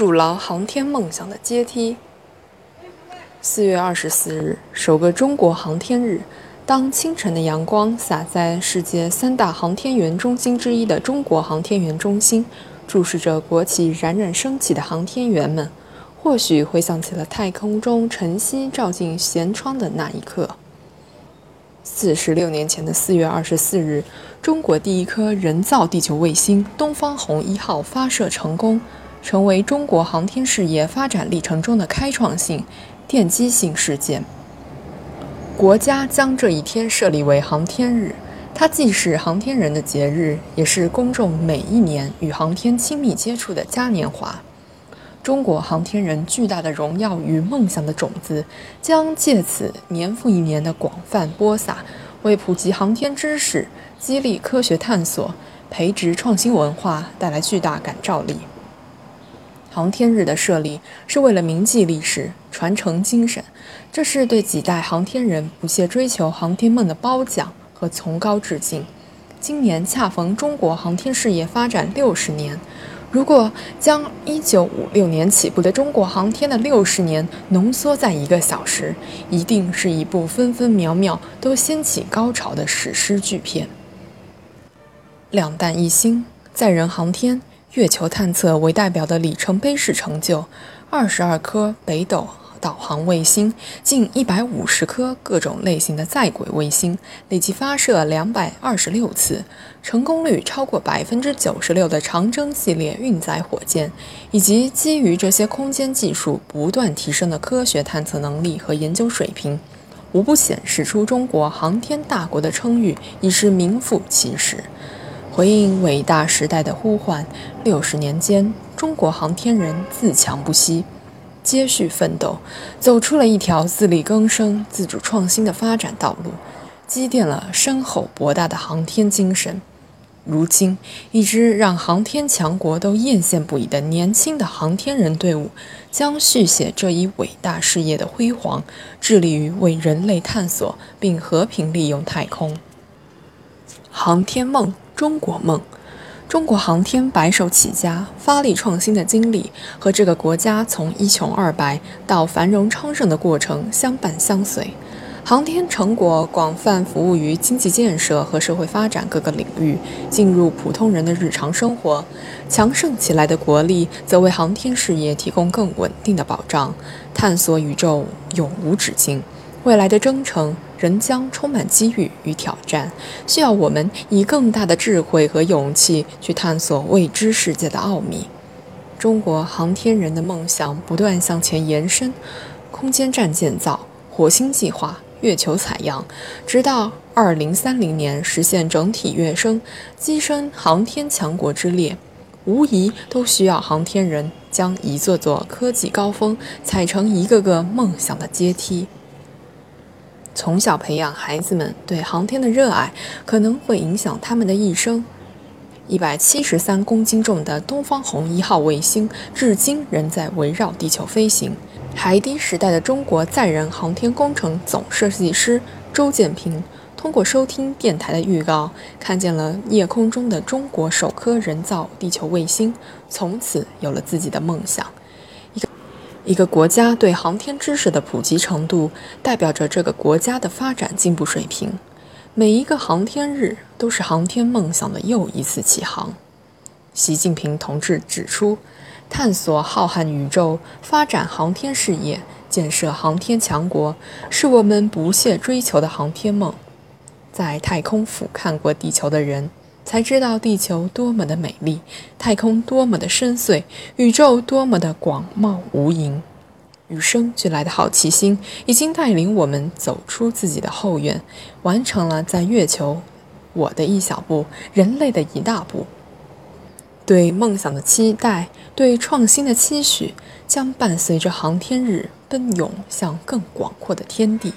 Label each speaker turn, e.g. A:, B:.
A: 筑牢航天梦想的阶梯。四月二十四日，首个中国航天日。当清晨的阳光洒在世界三大航天员中心之一的中国航天员中心，注视着国旗冉冉升起的航天员们，或许回想起了太空中晨曦照进舷窗的那一刻。四十六年前的四月二十四日，中国第一颗人造地球卫星“东方红一号”发射成功，成为中国航天事业发展历程中的开创性、奠基性事件。国家将这一天设立为航天日，它既是航天人的节日，也是公众每一年与航天亲密接触的嘉年华。中国航天人巨大的荣耀与梦想的种子，将借此年复一年的广泛播撒，为普及航天知识、激励科学探索、培植创新文化带来巨大感召力。航天日的设立是为了铭记历史、传承精神，这是对几代航天人不懈追求航天梦的褒奖和崇高致敬。今年恰逢中国航天事业发展六十年，如果将一九五六年起步的中国航天的六十年浓缩在一个小时，一定是一部分分秒秒都掀起高潮的史诗巨片。两弹一星，载人航天。月球探测为代表的里程碑式成就：二十二颗北斗导航卫星，近一百五十颗各种类型的在轨卫星，累计发射两百二十六次，成功率超过百分之九十六的长征系列运载火箭，以及基于这些空间技术不断提升的科学探测能力和研究水平，无不显示出中国航天大国的称誉已是名副其实。回应伟大时代的呼唤，六十年间，中国航天人自强不息，接续奋斗，走出了一条自力更生、自主创新的发展道路，积淀了深厚博大的航天精神。如今，一支让航天强国都艳羡不已的年轻的航天人队伍，将续写这一伟大事业的辉煌，致力于为人类探索并和平利用太空。航天梦。中国梦，中国航天白手起家、发力创新的经历，和这个国家从一穷二白到繁荣昌盛的过程相伴相随。航天成果广泛服务于经济建设和社会发展各个领域，进入普通人的日常生活。强盛起来的国力，则为航天事业提供更稳定的保障。探索宇宙永无止境，未来的征程。仍将充满机遇与挑战，需要我们以更大的智慧和勇气去探索未知世界的奥秘。中国航天人的梦想不断向前延伸，空间站建造、火星计划、月球采样，直到二零三零年实现整体跃升，跻身航天强国之列，无疑都需要航天人将一座座科技高峰踩成一个个梦想的阶梯。从小培养孩子们对航天的热爱，可能会影响他们的一生。一百七十三公斤重的东方红一号卫星，至今仍在围绕地球飞行。海底时代的中国载人航天工程总设计师周建平，通过收听电台的预告，看见了夜空中的中国首颗人造地球卫星，从此有了自己的梦想。一个国家对航天知识的普及程度，代表着这个国家的发展进步水平。每一个航天日都是航天梦想的又一次起航。习近平同志指出，探索浩瀚宇宙、发展航天事业、建设航天强国，是我们不懈追求的航天梦。在太空俯瞰过地球的人。才知道地球多么的美丽，太空多么的深邃，宇宙多么的广袤无垠。与生俱来的好奇心已经带领我们走出自己的后院，完成了在月球我的一小步，人类的一大步。对梦想的期待，对创新的期许，将伴随着航天日奔涌向更广阔的天地。